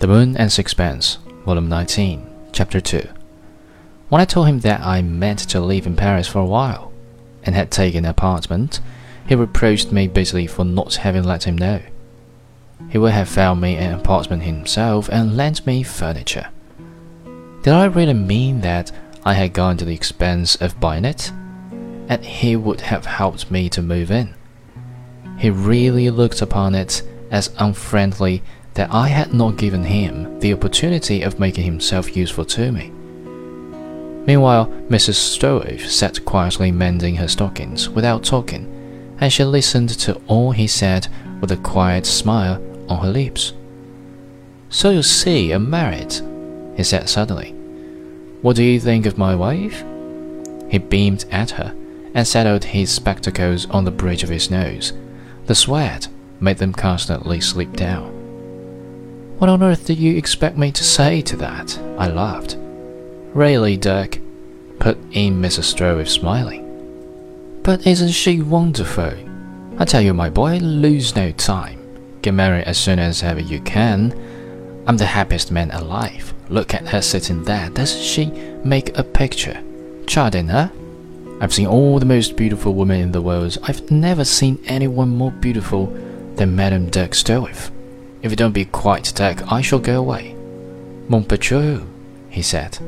The Moon and Sixpence, Volume 19, Chapter 2. When I told him that I meant to live in Paris for a while, and had taken an apartment, he reproached me bitterly for not having let him know. He would have found me an apartment himself and lent me furniture. Did I really mean that I had gone to the expense of buying it? And he would have helped me to move in. He really looked upon it as unfriendly that I had not given him the opportunity of making himself useful to me. Meanwhile, Mrs. Stroeve sat quietly mending her stockings without talking, and she listened to all he said with a quiet smile on her lips. So you see, I'm married, he said suddenly. What do you think of my wife? He beamed at her and settled his spectacles on the bridge of his nose. The sweat made them constantly slip down. What on earth do you expect me to say to that? I laughed. Really, Dirk, put in Mrs. Stroeve, smiling. But isn't she wonderful? I tell you, my boy, lose no time. Get married as soon as ever you can. I'm the happiest man alive. Look at her sitting there. Doesn't she make a picture? Chardin, huh? I've seen all the most beautiful women in the world. I've never seen anyone more beautiful than Madame Dirk Stroeve. If you don't be quite Dirk, I shall go away. Mon patron, he said.